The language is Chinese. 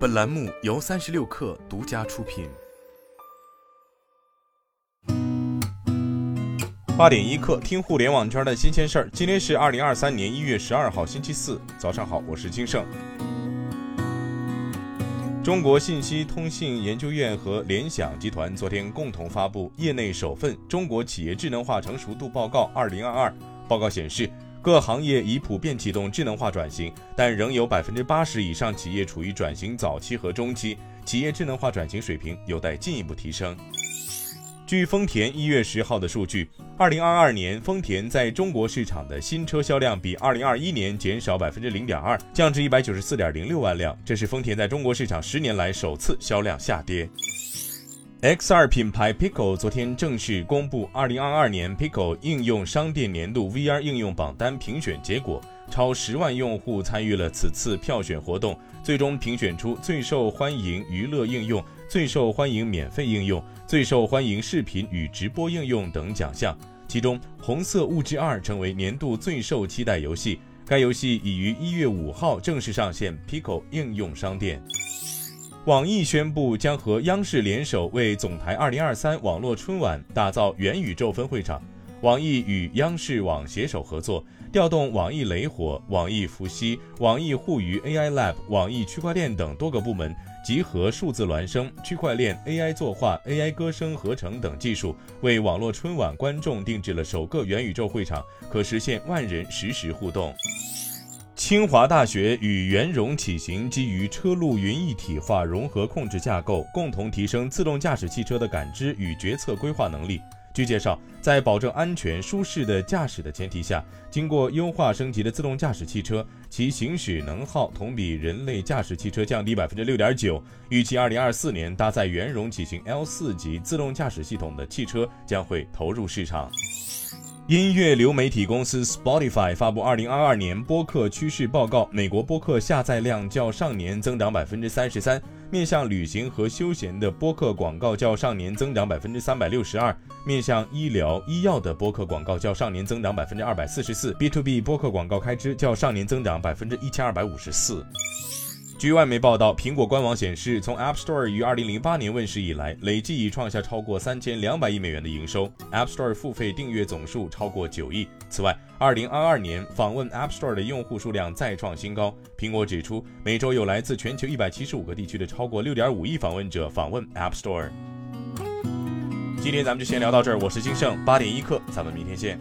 本栏目由三十六氪独家出品。八点一刻，听互联网圈的新鲜事儿。今天是二零二三年一月十二号，星期四，早上好，我是金盛。中国信息通信研究院和联想集团昨天共同发布业内首份《中国企业智能化成熟度报告（二零二二）》。报告显示。各行业已普遍启动智能化转型，但仍有百分之八十以上企业处于转型早期和中期，企业智能化转型水平有待进一步提升。据丰田一月十号的数据，二零二二年丰田在中国市场的新车销量比二零二一年减少百分之零点二，降至一百九十四点零六万辆，这是丰田在中国市场十年来首次销量下跌。X2 品牌 Pico 昨天正式公布2022年 Pico 应用商店年度 VR 应用榜单评选结果，超十万用户参与了此次票选活动，最终评选出最受欢迎娱乐应用、最受欢迎免费应用、最受欢迎视频与直播应用等奖项。其中，《红色物质二》成为年度最受期待游戏，该游戏已于一月五号正式上线 Pico 应用商店。网易宣布将和央视联手为总台2023网络春晚打造元宇宙分会场。网易与央视网携手合作，调动网易雷火、网易伏羲、网易互娱 AI Lab、网易区块链等多个部门，集合数字孪生、区块链、AI 作画、AI 歌声合成等技术，为网络春晚观众定制了首个元宇宙会场，可实现万人实时互动。清华大学与圆融启行基于车路云一体化融合控制架构，共同提升自动驾驶汽车的感知与决策规划能力。据介绍，在保证安全舒适的驾驶的前提下，经过优化升级的自动驾驶汽车，其行驶能耗同比人类驾驶汽车降低百分之六点九。预计二零二四年搭载圆融启行 L 四级自动驾驶系统的汽车将会投入市场。音乐流媒体公司 Spotify 发布2022年播客趋势报告，美国播客下载量较上年增长百分之三十三，面向旅行和休闲的播客广告较上年增长百分之三百六十二，面向医疗医药的播客广告较上年增长百分之二百四十四，B to B 播客广告开支较上年增长百分之一千二百五十四。据外媒报道，苹果官网显示，从 App Store 于2008年问世以来，累计已创下超过3200亿美元的营收。App Store 付费订阅总数超过9亿。此外，2022年访问 App Store 的用户数量再创新高。苹果指出，每周有来自全球175个地区的超过6.5亿访问者访问 App Store。今天咱们就先聊到这儿，我是金盛，八点一刻，咱们明天见。